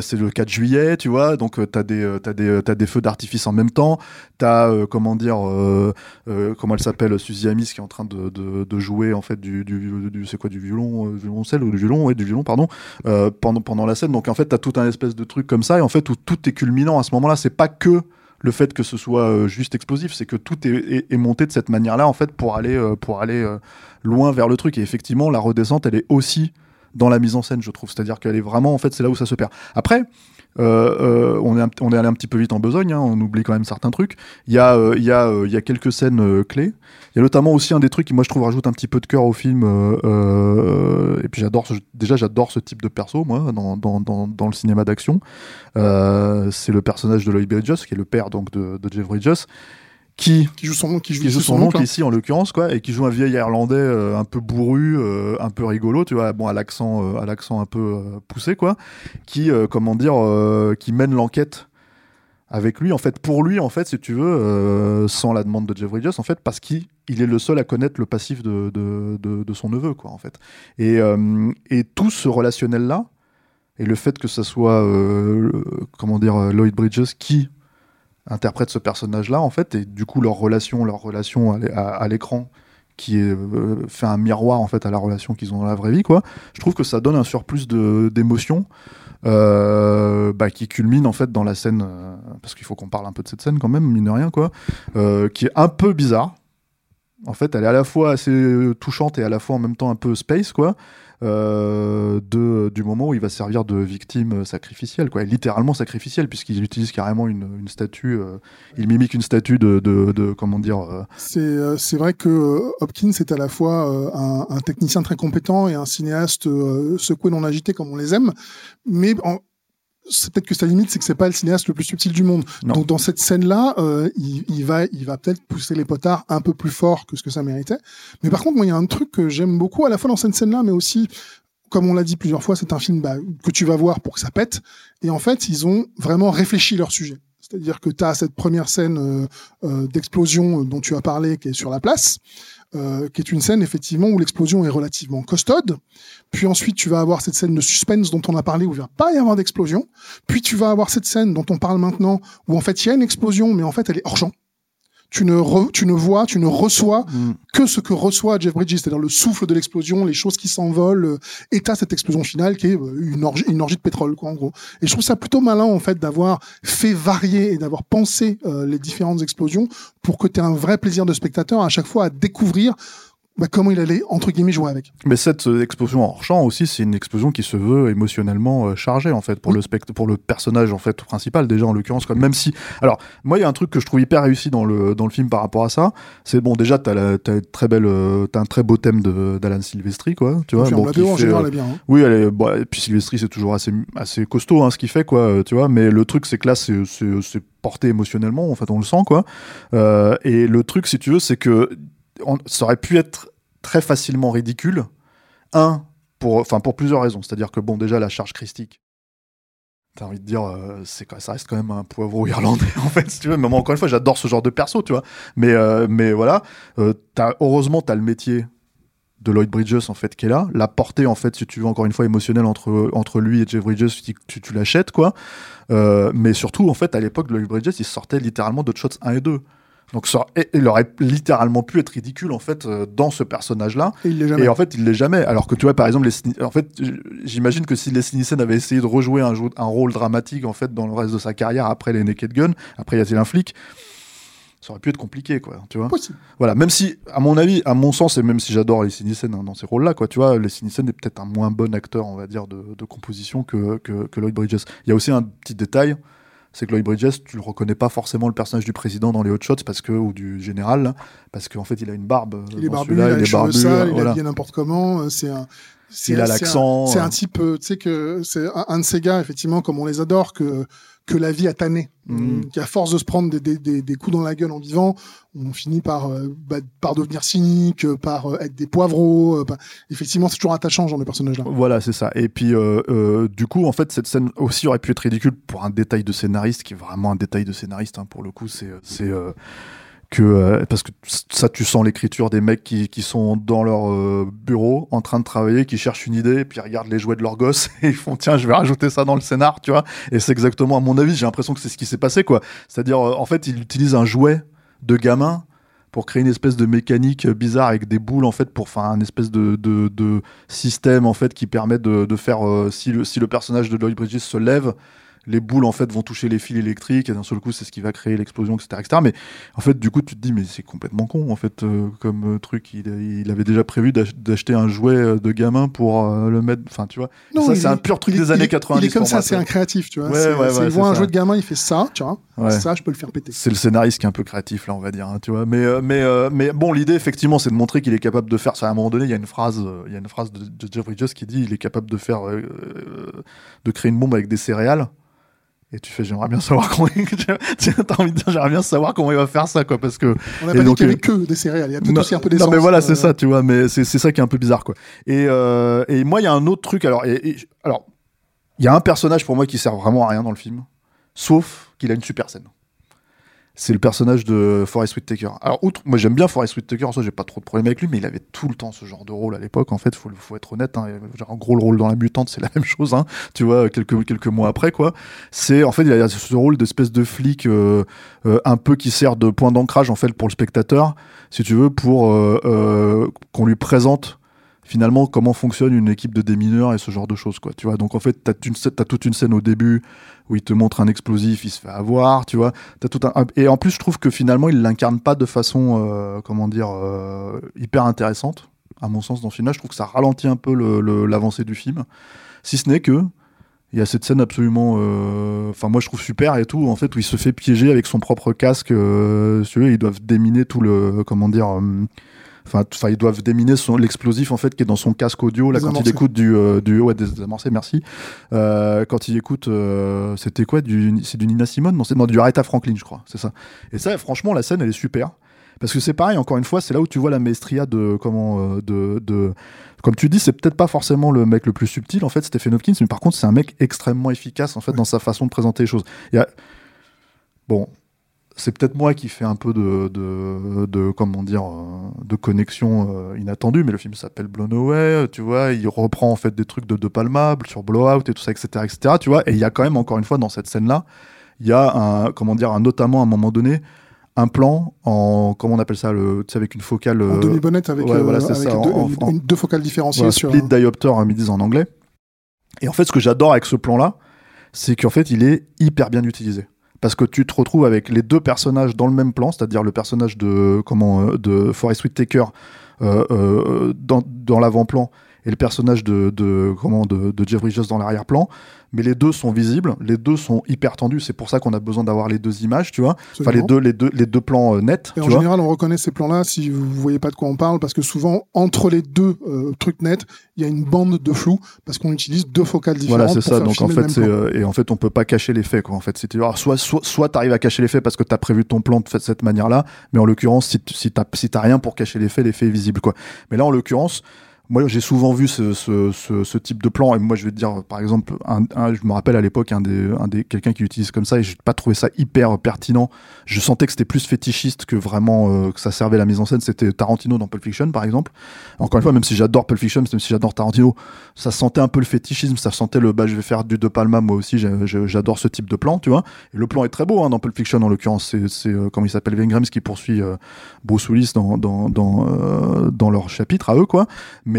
c'est le 4 juillet, tu vois, donc euh, t'as des, euh, t'as des, euh, feux d'artifice en même temps. T'as, euh, comment dire, euh, euh, comment elle s'appelle, Suzy Amis qui est en train de, jouer en fait du, du, du- c'est quoi du violon, euh, violoncelle ou du violon, ouais, du violon, pardon, euh, pendant pendant la scène. Donc en fait, t'as tout un espèce de truc comme ça et en fait où tout est culminant à ce moment-là. C'est pas que le fait que ce soit euh, juste explosif, c'est que tout est, est, monté de cette manière-là en fait pour aller euh, pour aller euh, loin vers le truc. Et effectivement, la redescente, elle est aussi dans la mise en scène, je trouve. C'est-à-dire qu'elle est vraiment, en fait, c'est là où ça se perd. Après, euh, euh, on, est on est allé un petit peu vite en besogne, hein, on oublie quand même certains trucs. Il y a, euh, il y a, il y a quelques scènes clés. Il y a notamment aussi un des trucs qui, moi, je trouve, rajoute un petit peu de cœur au film. et puis, j'adore, déjà, j'adore ce type de perso, moi, dans, dans, dans, dans le cinéma d'action. C'est le personnage de Lloyd Bridges, qui est le père donc de, de Jeff Bridges, qui Qui joue son, qui joue, qui joue c'est son oncle, oncle. Ici en l'occurrence quoi et qui joue un vieil irlandais euh, un peu bourru euh, un peu rigolo tu vois bon à l'accent euh, à l'accent un peu poussé quoi qui comment dire qui mène l'enquête avec lui en fait pour lui en fait si tu veux sans la demande de Jeff Bridges en fait parce qu'il il est le seul à connaître le passif de, de, de, de son neveu quoi en fait. Et, et tout ce relationnel là et le fait que ça soit comment dire Lloyd Bridges qui interprète ce personnage-là, en fait, et du coup, leur relation, leur relation à l'é- à, à l'écran, qui euh, fait un miroir, en fait, à la relation qu'ils ont dans la vraie vie, quoi. Je trouve que ça donne un surplus d'émotion, euh, bah, qui culmine, en fait, dans la scène, euh, parce qu'il faut qu'on parle un peu de cette scène, quand même, mine de rien, quoi, qui est un peu bizarre. En fait, elle est à la fois assez touchante et à la fois en même temps un peu space, quoi. Euh, du moment où il va servir de victime sacrificielle, quoi, littéralement sacrificielle, puisqu'il utilise carrément une, statue, euh, il mimique une statue de, de, comment dire, euh, C'est vrai que Hopkins est à la fois un, un technicien très compétent et un cinéaste secoué non agité comme on les aime, mais en- c'est peut-être que sa limite, c'est que c'est pas le cinéaste le plus subtil du monde. Non. Donc dans cette scène-là, euh, il, il va, il va peut-être pousser les potards un peu plus fort que ce que ça méritait. Mais par contre, moi, il y a un truc que j'aime beaucoup à la fois dans cette scène-là, mais aussi, comme on l'a dit plusieurs fois, c'est un film bah, que tu vas voir pour que ça pète. Et en fait, ils ont vraiment réfléchi leur sujet. C'est-à-dire que tu as cette première scène euh, euh, d'explosion euh, dont tu as parlé, qui est sur la place, euh, qui est une scène effectivement où l'explosion est relativement costaude. Puis ensuite, tu vas avoir cette scène de suspense dont on a parlé, où il va pas y avoir d'explosion. Puis tu vas avoir cette scène dont on parle maintenant, où en fait il y a une explosion, mais en fait elle est hors champ. Tu ne, re- tu ne vois, tu ne reçois que ce que reçoit Jeff Bridges, c'est-à-dire le souffle de l'explosion, les choses qui s'envolent, euh, et t'as cette explosion finale qui est euh, une orgie, une orgie de pétrole, quoi, en gros. Et je trouve ça plutôt malin, en fait, d'avoir fait varier et d'avoir pensé euh, les différentes explosions pour que tu aies un vrai plaisir de spectateur à chaque fois à découvrir bah, comment il allait, entre guillemets, jouer avec. Mais cette euh, explosion hors champ aussi, c'est une explosion qui se veut émotionnellement euh, chargée en fait pour Oui. le spect pour le personnage en fait principal déjà en l'occurrence. Même si, alors moi il y a un truc que je trouve hyper réussi dans le dans le film par rapport à ça, c'est bon déjà t'as très belle euh, t'as un très beau thème de d'Alan Silvestri quoi, tu vois. Bon, en fait, général euh, est bien. hein. oui, elle est, bon, et puis Sylvestri, c'est toujours assez, assez costaud, hein, ce qu'il fait, quoi, tu vois. Mais le truc, c'est que là, c'est, porté émotionnellement, en fait, on le sent, quoi. Euh, et le truc, si tu veux, c'est que on- ça aurait pu être très facilement ridicule. Un, pour, pour plusieurs raisons. C'est-à-dire que, bon, déjà, la charge christique. T'as envie de dire, euh, ça reste quand même un poivreau [laughs] irlandais, en fait, si tu veux. Mais moi, encore une fois, j'adore ce genre de perso, tu vois. Mais, euh, mais voilà, euh, t'as, heureusement, t'as le métier de Lloyd Bridges en fait qui est là la portée en fait si tu veux encore une fois émotionnelle entre entre lui et Jeff Bridges tu l'achètes quoi Euh, mais surtout en fait à l'époque Lloyd Bridges il sortait littéralement de Shots 1 et 2 Donc ça, il aurait littéralement pu être ridicule en fait euh, dans ce personnage-là. Et en fait, il l'est jamais. Alors que tu vois, par exemple, les en fait, j'imagine que si Leslie Nielsen avait essayé de rejouer un, rôle dramatique en fait dans le reste de sa carrière après les Naked Gun, après y a-t-il un flic, ça aurait pu être compliqué, quoi. Tu vois. Possible. Voilà. Même si, à mon avis, à mon sens, et même si j'adore Leslie Nielsen hein, dans ces rôles-là, quoi. Tu vois, Leslie Nielsen est peut-être un moins bon acteur, on va dire, de, de composition que, que, que Lloyd Bridges. Il y a aussi un petit détail. C'est que Lloyd Bridges, tu le reconnais pas forcément le personnage du président dans les Hot Shots parce que ou du général, là, parce qu'en fait il a une barbe. euh, Il est barbu, il a les cheveux sales, il habillé n'importe comment. euh, C'est un. Il a l'accent, C'est un type, euh, tu sais que c'est un de ces gars, effectivement, comme on les adore, que que la vie a tanné, qui à force de se prendre des, des, des, des coups dans la gueule en vivant, on finit par euh, bah, par devenir cynique, euh, par euh, être des poivreaux. euh, Effectivement, c'est toujours attachant, genre de personnage-là. Voilà, c'est ça. Et puis, du coup, en fait, cette scène aussi aurait pu être ridicule pour un détail de scénariste, qui est vraiment un détail de scénariste, hein, pour le coup. C'est que. euh, parce que ça, tu sens l'écriture des mecs qui, qui sont dans leur euh, bureau, en train de travailler, qui cherchent une idée, et puis ils regardent les jouets de leur gosse, [laughs] et ils font tiens, je vais rajouter ça dans le scénar, tu vois. Et c'est exactement, à mon avis, j'ai l'impression que c'est ce qui s'est passé, quoi. C'est-à-dire, euh, en fait, ils utilisent un jouet de gamin pour créer une espèce de mécanique bizarre avec des boules en fait pour faire un espèce de, de, système en fait qui permet de, de faire si, le, si le personnage de Lloyd Bridges se lève les boules en fait vont toucher les fils électriques et d'un seul coup c'est ce qui va créer l'explosion etc, etc mais en fait du coup tu te dis mais c'est complètement con en fait euh, comme euh, truc. Il, il avait déjà prévu d'ach- d'acheter un jouet euh, de gamin pour euh, le mettre enfin tu vois. Et ça c'est est- un pur truc il des années il est- 90 Il est comme ça, c'est un créatif, tu vois. Ouais, c'est, ouais, c'est- ouais, il voit un jeu de gamin, il fait ça, tu vois. Ça, je peux le faire péter. c'est le scénariste qui est un peu créatif là on va dire hein, tu vois. Mais euh, mais mais bon l'idée effectivement c'est de montrer qu'il est capable de faire ça à un moment donné il y a une phrase il y a une phrase de, de Jeff Bridges qui dit il est capable de faire de créer une bombe avec des céréales et tu fais j'aimerais bien savoir comment [laughs] envie de dire j'aimerais bien savoir comment il va faire ça quoi parce que On n'a pas dit qu'il y avait euh, que des céréales. Il y a peut-être non, aussi un peu non, d'essence. mais voilà, c'est euh, ça, tu vois, mais c'est c'est ça qui est un peu bizarre, quoi. Et, euh, et moi, il y a un autre truc, alors, et, et- alors, il y a un personnage pour moi qui sert vraiment à rien dans le film, sauf qu'il a une super scène. C'est le personnage de Forest Whitaker. Alors, outre, moi j'aime bien Forest Whitaker, en soi j'ai pas trop de problème avec lui, mais il avait tout le temps ce genre de rôle à l'époque, en fait, faut, faut être honnête. Hein, en gros, le rôle dans La Mutante, c'est la [laughs] même chose, hein, tu vois, quelques, quelques mois après, quoi. C'est, en fait, il a ce rôle d'espèce de flic euh, euh, un peu qui sert de point d'ancrage, en fait, pour le spectateur, si tu veux, pour euh, qu'on lui présente finalement comment fonctionne une équipe de démineurs et ce genre de choses quoi tu vois. Donc en fait t'as t'as toute une scène au début où il te montre un explosif il se fait avoir tu vois. T'as tout et en plus je trouve que finalement il l'incarne pas de façon euh, comment dire euh, hyper intéressante à mon sens dans ce film là je trouve que ça ralentit un peu l'avancée du film. Si ce n'est que il y a cette scène absolument euh, enfin moi je trouve super et tout en fait où il se fait piéger avec son propre casque euh, ils doivent déminer tout le comment dire Enfin, ils doivent déminer son l'explosif en fait qui est dans son casque audio là quand il écoute du euh, du ouais désamorcé merci. Euh, quand il écoute euh, c'était quoi du c'est du Nina Simone? Non c'est du Aretha Franklin je crois c'est ça. Et ça franchement la scène elle est super. Parce que c'est pareil encore une fois c'est là où tu vois la maestria de comment euh, de, de comme tu dis c'est peut-être pas forcément le mec le plus subtil en fait Stephen Hopkins mais par contre c'est un mec extrêmement efficace en fait dans sa façon de présenter les choses. Il y a bon c'est peut-être moi qui fais un peu de, de, de comment dire euh, de connexion euh, inattendue mais le film s'appelle Blown Away tu vois il reprend en fait des trucs de De Palma sur Blowout et tout ça etc etc tu vois et il y a quand même encore une fois dans cette scène là il y a un comment dire un, notamment à un moment donné un plan en comment on appelle ça le tu sais avec une focale En euh, demi-bonnette avec, ouais, euh, voilà, c'est avec ça, deux, en- une- en- une- deux focales différenciées voilà, sur. split diopter hein, ils disent en anglais et en fait ce que j'adore avec ce plan là c'est qu'en fait il est hyper bien utilisé parce que tu te retrouves avec les deux personnages dans le même plan, c'est-à-dire le personnage de comment euh, de Forest Whitaker euh, euh, dans, dans l'avant-plan et le personnage de, de comment de, de Jeff Bridges dans l'arrière-plan, mais les deux sont visibles, les deux sont hyper tendus, c'est pour ça qu'on a besoin d'avoir les deux images, tu vois, enfin les deux les deux les deux plans euh, nets, Et tu en vois. général, on reconnaît ces plans-là si vous voyez pas de quoi on parle, parce que souvent, entre les deux euh, trucs nets, il y a une bande de flou, parce qu'on utilise deux focales différentes. Voilà, c'est ça. Donc en fait, c'est euh, et en fait, on peut pas cacher les faits, quoi. En fait, alors, soit soit soit t'arrives à cacher les faits parce que t'as prévu ton plan de cette manière-là, mais en l'occurrence, si si t'as si t'as rien pour cacher les faits, les faits est visible, quoi. Mais là, en l'occurrence. Moi j'ai souvent vu ce, ce, type de plan. Et moi je vais te dire par exemple je me rappelle à l'époque un des, un des quelqu'un qui utilise comme ça et j'ai pas trouvé ça hyper pertinent. Je sentais que c'était plus fétichiste que vraiment euh, que ça servait la mise en scène. C'était Tarantino dans Pulp Fiction par exemple. Encore une fois même si j'adore Pulp Fiction même si j'adore Tarantino ça sentait un peu le fétichisme. Ça sentait le bah je vais faire du De Palma moi aussi j'adore ce type de plan tu vois. Et le plan est très beau hein, dans Pulp Fiction en l'occurrence. C'est c'est euh, comment il s'appelle Vengrams qui poursuit euh, Bruce Willis dans dans dans, euh, dans leur chapitre à eux quoi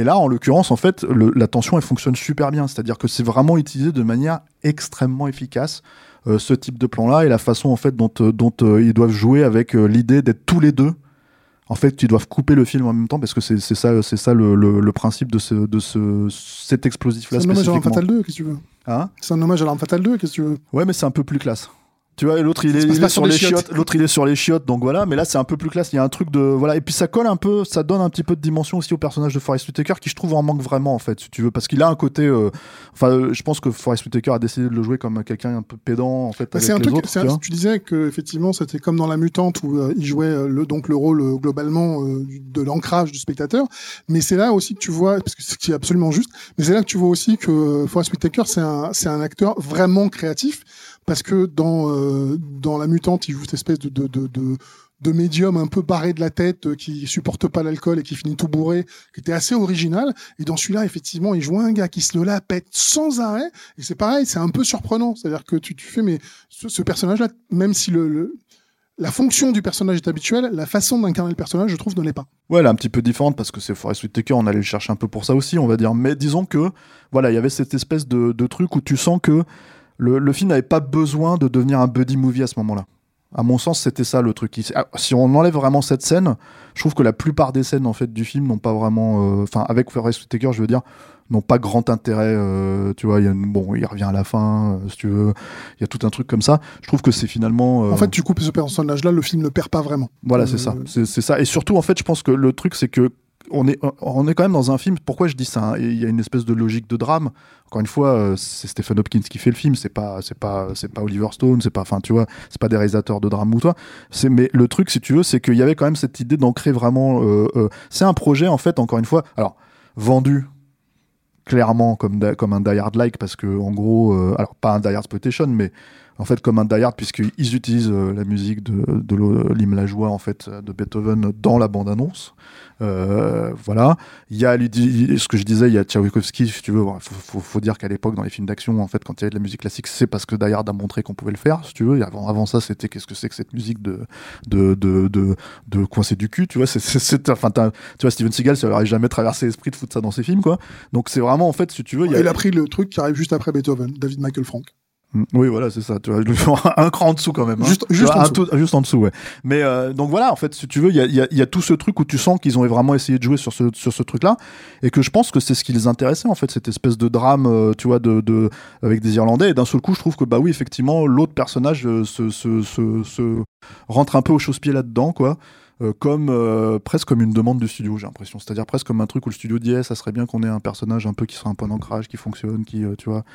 là, en l'occurrence, en fait, le, la tension, elle fonctionne super bien. C'est-à-dire que c'est vraiment utilisé de manière extrêmement efficace. Euh, ce type de plan-là et la façon en fait dont, euh, dont euh, ils doivent jouer avec l'idée d'être tous les deux. En fait, ils doivent couper le film en même temps parce que c'est ça, c'est ça le, le, le, principe de, ce, de ce, cet explosif-là. C'est un hommage à l'Arme Fatale 2, qu'est-ce que tu veux? Hein? C'est un hommage à l'Arme Fatale 2, qu'est-ce que tu veux? Ouais, mais c'est un peu plus classe. Tu vois, l'autre il est, il est sur les chiottes, l'autre il est sur les chiottes, donc voilà. Mais là c'est un peu plus classe. Il y a un truc de voilà, et puis ça colle un peu, ça donne un petit peu de dimension aussi au personnage de Forest Whitaker qui je trouve en manque vraiment en fait, si tu veux, parce qu'il a un côté. Euh... Enfin, je pense que Forest Whitaker a décidé de le jouer comme quelqu'un un peu pédant en fait. Bah, c'est un les truc. autres, tu, tu disais que effectivement c'était comme dans La Mutante où euh, il jouait euh, le donc le rôle euh, globalement de l'ancrage du spectateur. Mais c'est là aussi que tu vois, parce que ce qui est absolument juste, mais c'est là que tu vois aussi que Forest Whitaker c'est un c'est un acteur vraiment créatif parce que dans euh, dans la mutante, il joue cette espèce de de, de, médium un peu barré de la tête euh, qui supporte pas l'alcool et qui finit tout bourré, qui était assez original. Et dans celui-là, effectivement, il joue un gars qui se le la pète sans arrêt. Et c'est pareil, c'est un peu surprenant. C'est-à-dire que tu, fais, mais ce, personnage-là, même si le, la fonction du personnage est habituelle, la façon d'incarner le personnage, je trouve, ne l'est pas. Ouais, elle est un petit peu différente parce que c'est Forest Whitaker, on allait le chercher un peu pour ça aussi, on va dire. Mais disons que, voilà, il y avait cette espèce de truc où tu sens que le, le film n'avait pas besoin de devenir un buddy movie à ce moment-là. À mon sens, c'était ça le truc. Si on enlève vraiment cette scène, je trouve que la plupart des scènes en fait du film n'ont pas vraiment, enfin euh, avec Forest Whitaker, je veux dire, n'ont pas grand intérêt. Euh, tu vois, il y a une, bon, il revient à la fin, euh, si tu veux. Il y a tout un truc comme ça. Je trouve que c'est finalement. En fait, tu coupes ce personnage-là, le film ne perd pas vraiment. voilà, c'est ça. C'est ça. Et surtout, en fait, je pense que le truc, c'est que on est, on est quand même dans un film. Pourquoi je dis ça hein Il y a une espèce de logique de drame. Encore une fois, euh, c'est Stephen Hopkins qui fait le film. C'est pas, c'est pas, c'est pas Oliver Stone. C'est pas, enfin, tu vois, c'est pas des réalisateurs de drame ou toi. C'est, mais le truc, si tu veux, c'est qu'il y avait quand même cette idée d'ancrer vraiment. euh, euh, c'est un projet, en fait, encore une fois. Alors, vendu clairement comme, comme un Die Hard like parce que en gros alors pas un Die Hard Exploitation mais en fait comme un Die puisqu'ils utilisent euh, la musique de, de l'hymne la joie en fait de Beethoven dans la bande annonce euh, voilà. Il y a ce que je disais il y a Tchaikovsky si tu veux. Faut, faut, dire qu'à l'époque dans les films d'action en fait quand il y avait de la musique classique c'est parce que Die Hard a montré qu'on pouvait le faire si tu veux. Et avant, avant ça c'était qu'est-ce que c'est que cette musique de de coincer du cul tu vois. C'est enfin tu vois Steven Seagal ça aurait jamais traversé l'esprit de foutre ça dans ses films quoi. Donc c'est vraiment en fait si tu veux il a Il a pris le truc qui arrive juste après Beethoven, David Michael Frank. Mm, Oui, voilà, c'est ça. Tu vois, [laughs] un cran en dessous quand même. hein. Juste- Tu juste vois, en dessous. tout- juste en dessous, ouais. Mais euh, donc voilà, en fait, si tu veux, il y a, il y a- il y a tout ce truc où tu sens qu'ils ont vraiment essayé de jouer sur ce, sur ce truc-là, et que je pense que c'est ce qui les intéressait en fait, cette espèce de drame, euh, tu vois, de, de avec des Irlandais. Et d'un seul coup, je trouve que bah oui, effectivement, l'autre personnage euh, se, se, se, se rentre un peu au chausse-pied là-dedans, quoi. Euh, comme euh, presque comme une demande du studio, j'ai l'impression. C'est-à-dire presque comme un truc où le studio dit Eh, ça serait bien qu'on ait un personnage un peu qui soit un point d'ancrage, qui fonctionne, qui, euh, tu vois,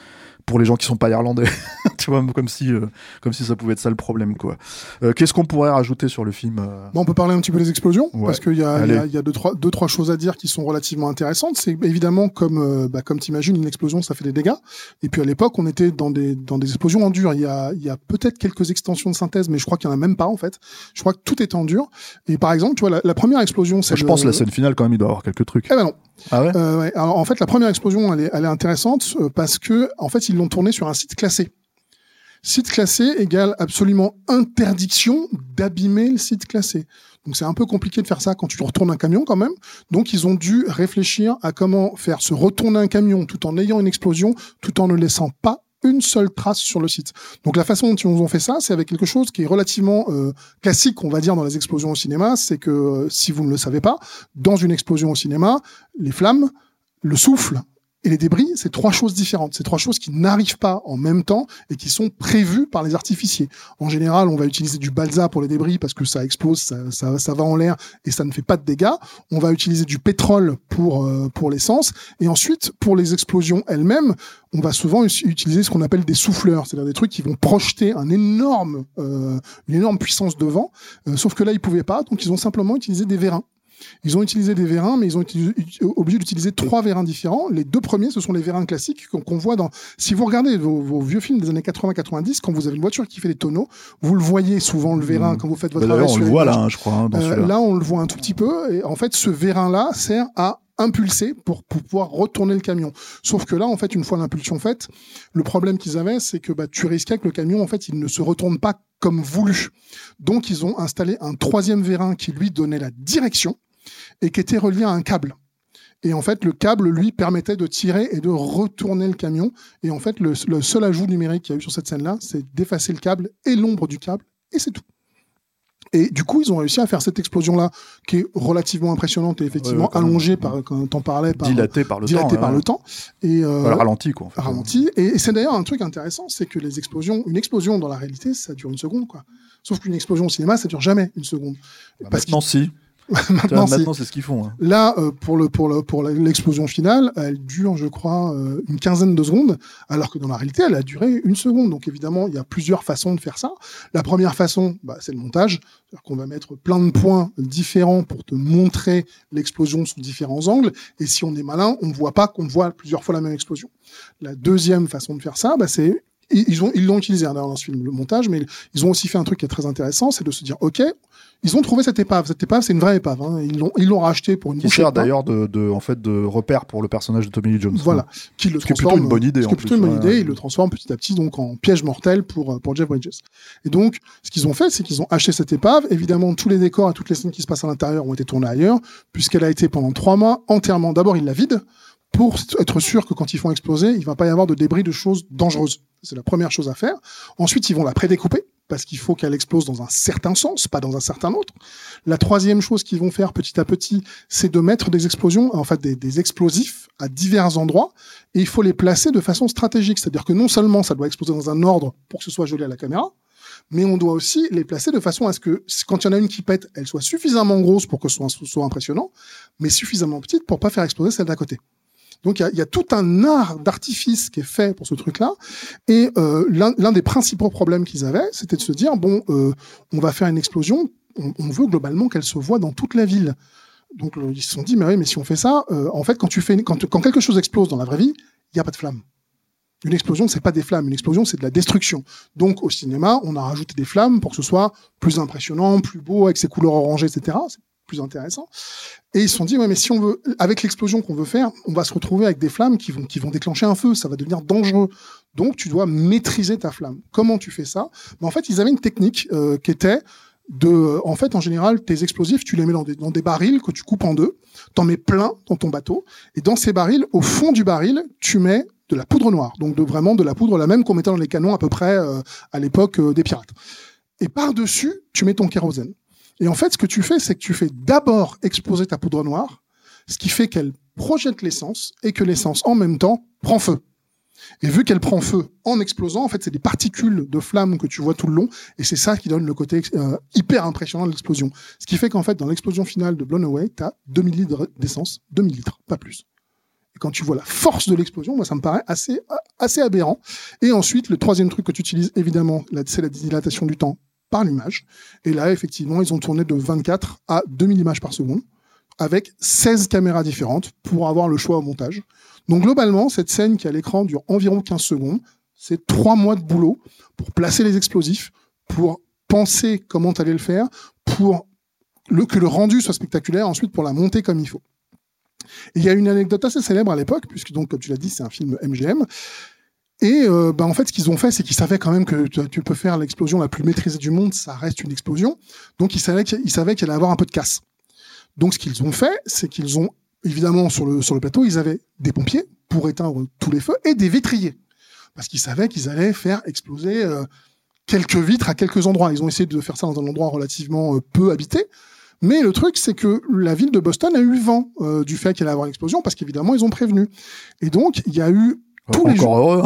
pour les gens qui sont pas irlandais, [laughs] tu vois, comme si, euh, comme si ça pouvait être ça le problème, quoi. Euh, Qu'est-ce qu'on pourrait rajouter sur le film euh Bon, on peut parler un petit peu des explosions, Ouais. parce qu'il y a, y a, y a deux, trois, deux, trois choses à dire qui sont relativement intéressantes. C'est évidemment, comme, euh, bah, comme t'imagines, une explosion, ça fait des dégâts. Et puis à l'époque, on était dans des, dans des explosions en dur. Il y a, il y a peut-être quelques extensions de synthèse, mais je crois qu'il y en a même pas, en fait. Je crois que tout est en dur. Et par exemple, tu vois, la, la première explosion, c'est je pense la scène finale, quand même, il doit y avoir quelques trucs. Eh ben non. Ah Euh, ouais. Alors, en fait, la première explosion, elle est, elle est intéressante euh, parce que, en fait, ils l'ont tournée sur un site classé. Site classé égale absolument interdiction d'abîmer le site classé. Donc c'est un peu compliqué de faire ça quand tu retournes un camion quand même. Donc ils ont dû réfléchir à comment faire se retourner un camion tout en ayant une explosion, tout en ne laissant pas une seule trace sur le site. Donc la façon dont ils ont fait ça, c'est avec quelque chose qui est relativement euh, classique, on va dire, dans les explosions au cinéma. C'est que, euh, si vous ne le savez pas, dans une explosion au cinéma, les flammes, le souffle et les débris, c'est trois choses différentes. C'est trois choses qui n'arrivent pas en même temps et qui sont prévues par les artificiers. En général, on va utiliser du balsa pour les débris parce que ça explose, ça, ça, ça va en l'air et ça ne fait pas de dégâts. On va utiliser du pétrole pour euh, pour l'essence et ensuite pour les explosions elles-mêmes, on va souvent utiliser ce qu'on appelle des souffleurs, c'est-à-dire des trucs qui vont projeter un énorme euh, une énorme puissance de vent. Euh, sauf que là, ils pouvaient pas, donc ils ont simplement utilisé des vérins. Ils ont utilisé des vérins, mais ils ont été obligés d'utiliser trois vérins différents. Les deux premiers, ce sont les vérins classiques qu'on voit dans. Si vous regardez vos, vieux films des années 80-90, quand vous avez une voiture qui fait des tonneaux, vous le voyez souvent le vérin mmh. quand vous faites votre. Bah, on le voit là, hein, je crois. Hein, euh, là, on le voit un tout petit peu. Et en fait, ce vérin-là sert à impulser pour, pouvoir retourner le camion. Sauf que là, en fait, une fois l'impulsion faite, le problème qu'ils avaient, c'est que bah, tu risquais que le camion, en fait, il ne se retourne pas comme voulu. Donc, ils ont installé un troisième vérin qui lui donnait la direction et qui était relié à un câble. Et en fait, le câble, lui, permettait de tirer et de retourner le camion. Et en fait, le, le seul ajout numérique qu'il y a eu sur cette scène-là, c'est d'effacer le câble et l'ombre du câble, et c'est tout. Et du coup, ils ont réussi à faire cette explosion-là, qui est relativement impressionnante et effectivement allongée par, quand t'en parlais, par, dilatée par le dilatée temps. par le temps. Et euh, ralenti, quoi. Ralenti. Et, c'est d'ailleurs un truc intéressant, c'est que les explosions, une explosion dans la réalité, ça dure une seconde, quoi. Sauf qu'une explosion au cinéma, ça dure jamais une seconde. Bah, Parce maintenant, si. [laughs] maintenant, c'est ce qu'ils font. Hein. Là, euh, pour le pour le pour l'explosion finale, elle dure, je crois, euh, une quinzaine de secondes, alors que dans la réalité, elle a duré une seconde. Donc évidemment, il y a plusieurs façons de faire ça. La première façon, bah, c'est le montage, c'est-à-dire qu'on va mettre plein de points différents pour te montrer l'explosion sous différents angles. Et si on est malin, on ne voit pas qu'on voit plusieurs fois la même explosion. La deuxième façon de faire ça, bah, c'est ils ont ils l'ont utilisé hein, dans ce film le montage, mais ils ont aussi fait un truc qui est très intéressant, c'est de se dire ok, ils ont trouvé cette épave. Cette épave, c'est une vraie épave. Hein. Ils l'ont, ils l'ont racheté pour une. Qui sert d'ailleurs de, de, en fait, de repère pour le personnage de Tommy Lee Jones. Voilà. Qui le ce qui est plutôt une bonne idée. Ce qui est plutôt une bonne idée. Ils le transforment petit à petit donc en piège mortel pour pour Jeff Bridges. Et donc, ce qu'ils ont fait, c'est qu'ils ont acheté cette épave. Évidemment, tous les décors et toutes les scènes qui se passent à l'intérieur ont été tournés ailleurs, puisqu'elle a été pendant trois mois entièrement. D'abord, ils la vident pour être sûr que quand ils font exploser, il va pas y avoir de débris de choses dangereuses. C'est la première chose à faire. Ensuite, ils vont la prédécouper parce qu'il faut qu'elle explose dans un certain sens, pas dans un certain autre. La troisième chose qu'ils vont faire petit à petit, c'est de mettre des explosions, en fait des, des, explosifs à divers endroits, et il faut les placer de façon stratégique. C'est-à-dire que non seulement ça doit exploser dans un ordre pour que ce soit joli à la caméra, mais on doit aussi les placer de façon à ce que quand il y en a une qui pète, elle soit suffisamment grosse pour que ce soit, soit impressionnant, mais suffisamment petite pour pas faire exploser celle d'à côté. Donc il y a, tout un art d'artifice qui est fait pour ce truc-là. Et euh, l'un des principaux problèmes qu'ils avaient, c'était de se dire bon, euh, on va faire une explosion. On, veut globalement qu'elle se voit dans toute la ville. Donc ils se sont dit mais oui, mais si on fait ça, euh, en fait quand tu fais quand, quand quelque chose explose dans la vraie vie, il n'y a pas de flamme. Une explosion, c'est pas des flammes. Une explosion, c'est de la destruction. Donc, au cinéma, on a rajouté des flammes pour que ce soit plus impressionnant, plus beau, avec ses couleurs orangées, etc plus intéressant. Et ils se sont dit, ouais, mais si on veut, avec l'explosion qu'on veut faire, on va se retrouver avec des flammes qui vont, qui vont déclencher un feu, ça va devenir dangereux. Donc, tu dois maîtriser ta flamme. Comment tu fais ça? Ben, En fait, ils avaient une technique euh, qui était de, en fait, en général, tes explosifs, tu les mets dans des, dans des barils que tu coupes en deux, t'en mets plein dans ton bateau, et dans ces barils, au fond du baril, tu mets de la poudre noire, donc de vraiment de la poudre la même qu'on mettait dans les canons à peu près euh, à l'époque euh, des pirates. Et par-dessus, tu mets ton kérosène. Et en fait, ce que tu fais, c'est que tu fais d'abord exploser ta poudre noire, ce qui fait qu'elle projette l'essence et que l'essence, en même temps, prend feu. Et vu qu'elle prend feu en explosant, en fait, c'est des particules de flammes que tu vois tout le long, et c'est ça qui donne le côté euh, hyper impressionnant de l'explosion. Ce qui fait qu'en fait, dans l'explosion finale de Blown Away, tu as 2000 litres d'essence, 2000 litres, pas plus. Et quand tu vois la force de l'explosion, moi, ça me paraît assez, assez aberrant. Et ensuite, le troisième truc que tu utilises, évidemment, c'est la dilatation du temps par l'image. Et là, effectivement, ils ont tourné de 24 à 2000 images par seconde, avec 16 caméras différentes pour avoir le choix au montage. Donc globalement, cette scène qui à l'écran dure environ 15 secondes, c'est trois mois de boulot pour placer les explosifs, pour penser comment tu le faire, pour que le rendu soit spectaculaire, ensuite pour la monter comme il faut. il y a une anecdote assez célèbre à l'époque, puisque comme tu l'as dit, c'est un film MGM. Et euh, bah, en fait, ce qu'ils ont fait, c'est qu'ils savaient quand même que tu, peux faire l'explosion la plus maîtrisée du monde, ça reste une explosion. Donc, ils savaient qu'il allait avoir un peu de casse. Donc, ce qu'ils ont fait, c'est qu'ils ont, évidemment, sur le, sur le plateau, ils avaient des pompiers pour éteindre tous les feux et des vitriers. Parce qu'ils savaient qu'ils allaient faire exploser euh, quelques vitres à quelques endroits. Ils ont essayé de faire ça dans un endroit relativement euh, peu habité. Mais le truc, c'est que la ville de Boston a eu vent du fait qu'il allait avoir une explosion, parce qu'évidemment, ils ont prévenu. Et donc, il y a eu tous les, heureux,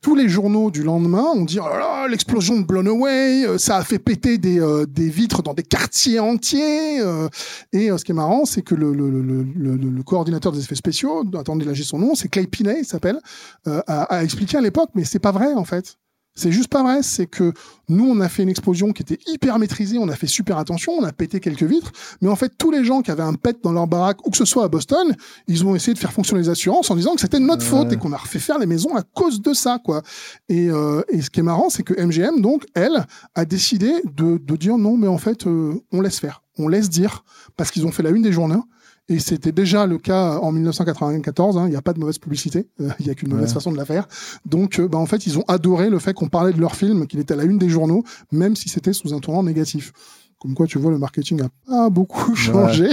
tous les journaux du lendemain ont dit oh l'explosion de Blown Away, euh, ça a fait péter des, euh, des vitres dans des quartiers entiers. Euh. et ce qui est marrant, c'est que le, le, le, le, coordinateur des effets spéciaux, attendez là j'ai son nom, c'est Clay Pinet, il s'appelle, a, a, expliqué à l'époque, mais c'est pas vrai en fait. C'est juste pas vrai, c'est que nous, on a fait une explosion qui était hyper maîtrisée, on a fait super attention, on a pété quelques vitres, mais en fait, tous les gens qui avaient un pet dans leur baraque, ou que ce soit à Boston, ils ont essayé de faire fonctionner les assurances en disant que c'était de notre faute et qu'on a refait faire les maisons à cause de ça, quoi. Et, euh, et ce qui est marrant, c'est que MGM, donc, elle, a décidé de, de dire non, mais en fait, euh, on laisse faire, on laisse dire, parce qu'ils ont fait la une des journaux, et c'était déjà le cas en 1994. hein, Il n'y a pas de mauvaise publicité. euh, [laughs] Il n'y a qu'une mauvaise Ouais. façon de la faire. Donc, euh, bah, en fait, ils ont adoré le fait qu'on parlait de leur film, qu'il était à la une des journaux, même si c'était sous un tournant négatif. Comme quoi, tu vois, le marketing a pas beaucoup [laughs] changé.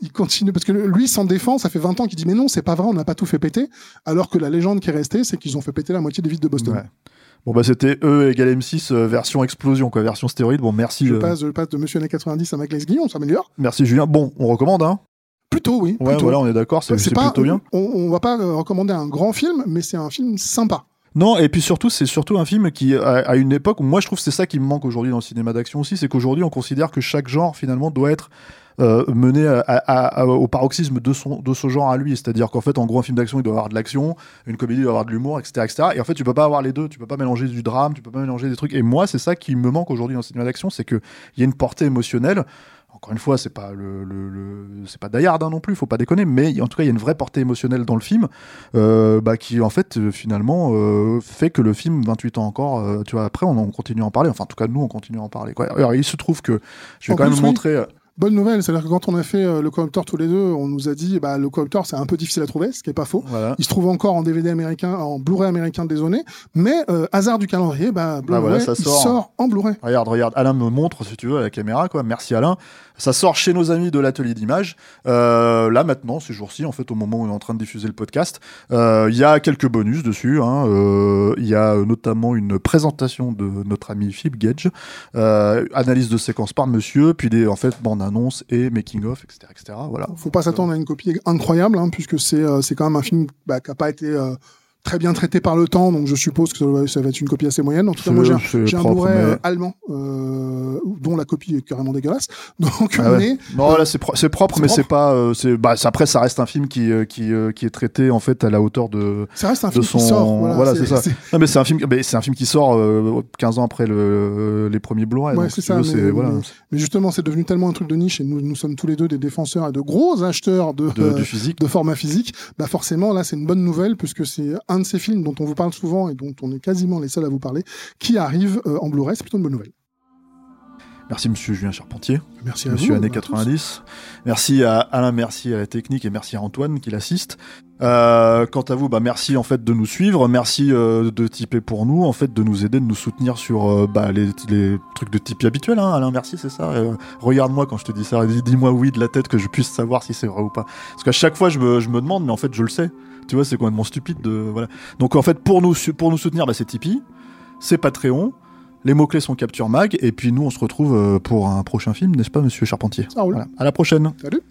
Il continue parce que lui s'en défend. Ça fait 20 ans qu'il dit mais non, c'est pas vrai, on n'a pas tout fait péter. Alors que la légende qui est restée, c'est qu'ils ont fait péter la moitié des vitres de Boston. Ouais. Bon bah c'était E égale M6 euh, version explosion quoi, version stéroïde. Bon merci, Je euh, passe, je passe de Monsieur années 90 à Mac Guillon, on s'améliore. merci Julien. Bon, on recommande hein. Plutôt, oui. Ouais, voilà, on est d'accord, c'est plutôt bien. On, on va pas euh, recommander un grand film, mais c'est un film sympa. Non, et puis surtout, c'est surtout un film qui, à, une époque, où moi je trouve que c'est ça qui me manque aujourd'hui dans le cinéma d'action aussi, c'est qu'aujourd'hui on considère que chaque genre finalement doit être euh, mené à- à- à- au paroxysme de, son, de ce genre à lui. C'est-à-dire qu'en fait, en gros, un film d'action, il doit avoir de l'action, une comédie, il doit avoir de l'humour, etc., etc. Et en fait, tu peux pas avoir les deux, tu peux pas mélanger du drame, tu peux pas mélanger des trucs. Et moi, c'est ça qui me manque aujourd'hui dans le cinéma d'action, c'est qu'il y a une portée émotionnelle. Encore une fois, c'est pas le, le- le- c'est pas Die Hard, hein, non plus, faut pas déconner, mais en tout cas, il y a une vraie portée émotionnelle dans le film, euh, bah, qui en fait euh, finalement euh, fait que le film, 28 ans encore, euh, tu vois, après on, on continue à en parler. Enfin, en tout cas, nous, on continue à en parler. Quoi. Alors, il se trouve que je vais En quand même montrer. Bonne nouvelle, c'est-à-dire que quand on a fait euh, le coopteur tous les deux, on nous a dit bah le coopteur c'est un peu difficile à trouver, ce qui est pas faux. Voilà. Il se trouve encore en DVD américain, en Blu-ray américain désolé, mais euh, hasard du calendrier, bah, Blu-ray, voilà, ça il sort. sort en Blu-ray. Regarde, regarde, Alain me montre si tu veux à la caméra, quoi. Merci Alain. Ça sort chez nos amis de l'atelier d'image. Euh, là maintenant, ces jours-ci, en fait, au moment où on est en train de diffuser le podcast, euh, il y a quelques bonus dessus. hein. Euh, Il y a euh, notamment une présentation de notre ami Philippe Gage, euh, analyse de séquence par Monsieur, puis des en fait bandes annonces et making of, etc., etc. Voilà. Faut pas s'attendre à une copie incroyable, hein, puisque c'est euh, c'est quand même un film bah, qui a pas été euh, très bien traité par le temps, donc je suppose que ça va, être une copie assez moyenne. En tout cas, moi j'ai un- un propre, Blu-ray mais- euh, allemand, euh, dont la copie est carrément dégueulasse. [laughs] Donc, Ah ouais. Non, là c'est pro- c'est propre, mais c'est pas. euh, bah après ça reste un film qui euh, qui euh, qui est traité en fait à la hauteur de. ça reste un de film son- qui sort. Voilà, voilà, c'est ça. Non mais c'est un film, mais c'est un film qui sort euh, 15 ans après le, les premiers Blu-ray. Ouais, donc, c'est si ça, tu veux, mais- voilà, justement, c'est devenu tellement un truc de niche, et nous, nous sommes tous les deux des défenseurs et de gros acheteurs de, de, euh, du physique. de format physique, bah forcément là c'est une bonne nouvelle puisque c'est un de ces films dont on vous parle souvent et dont on est quasiment les seuls à vous parler qui arrive euh, en Blu-ray, c'est plutôt une bonne nouvelle. Merci Monsieur Julien Charpentier, Merci à Monsieur vous. tous. 90. Merci à Alain, merci à la technique et merci à Antoine qui l'assiste. Euh, quant à vous, bah merci en fait de nous suivre, merci euh, de tiper pour nous, en fait de nous aider, de nous soutenir sur euh, bah, les, les trucs de Tipeee habituels. Hein. Alain, merci, c'est ça. Regarde-moi quand je te dis ça, dis- dis-moi oui de la tête que je puisse savoir si c'est vrai ou pas. Parce qu'à chaque fois je me, je me demande, mais en fait je le sais. Tu vois, c'est complètement stupide de voilà. Donc en fait pour nous pour nous soutenir, bah, c'est Tipeee, c'est Patreon. Les mots-clés sont Capture Mag, et puis nous on se retrouve euh, pour un prochain film, n'est-ce pas, monsieur Charpentier? Ça roule. Voilà. À la prochaine. Salut.